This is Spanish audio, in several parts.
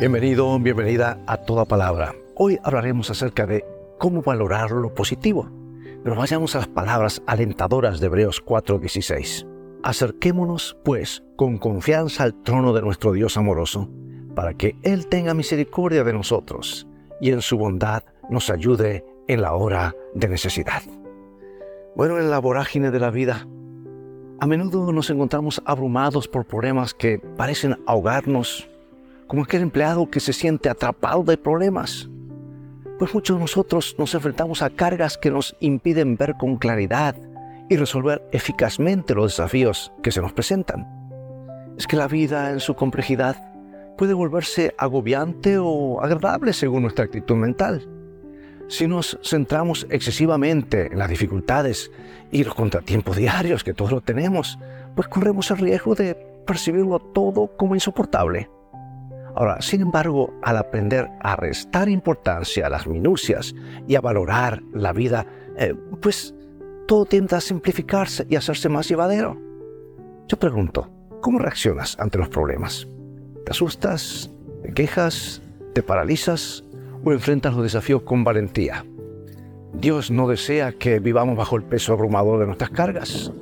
Bienvenido, bienvenida a Toda Palabra. Hoy hablaremos acerca de cómo valorar lo positivo. Pero vayamos a las palabras alentadoras de Hebreos 4:16. Acerquémonos, pues, con confianza al trono de nuestro Dios amoroso, para que Él tenga misericordia de nosotros y en su bondad nos ayude en la hora de necesidad. Bueno, en la vorágine de la vida, a menudo nos encontramos abrumados por problemas que parecen ahogarnos como aquel empleado que se siente atrapado de problemas. Pues muchos de nosotros nos enfrentamos a cargas que nos impiden ver con claridad y resolver eficazmente los desafíos que se nos presentan. Es que la vida en su complejidad puede volverse agobiante o agradable según nuestra actitud mental. Si nos centramos excesivamente en las dificultades y los contratiempos diarios que todos lo tenemos, pues corremos el riesgo de percibirlo todo como insoportable. Ahora, sin embargo, al aprender a restar importancia a las minucias y a valorar la vida, eh, pues todo tiende a simplificarse y hacerse más llevadero. Yo pregunto, ¿cómo reaccionas ante los problemas? ¿Te asustas? ¿Te quejas? ¿Te paralizas? ¿O enfrentas los desafíos con valentía? Dios no desea que vivamos bajo el peso abrumador de nuestras cargas.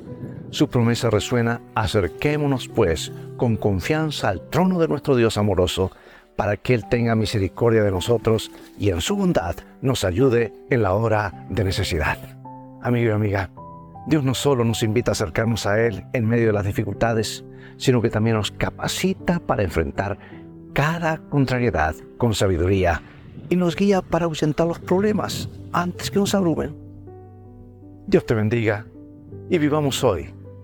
Su promesa resuena, acerquémonos pues con confianza al trono de nuestro Dios amoroso, para que Él tenga misericordia de nosotros y en su bondad nos ayude en la hora de necesidad. Amigo y amiga, Dios no solo nos invita a acercarnos a Él en medio de las dificultades, sino que también nos capacita para enfrentar cada contrariedad con sabiduría y nos guía para ahuyentar los problemas antes que nos abrumen. Dios te bendiga y vivamos hoy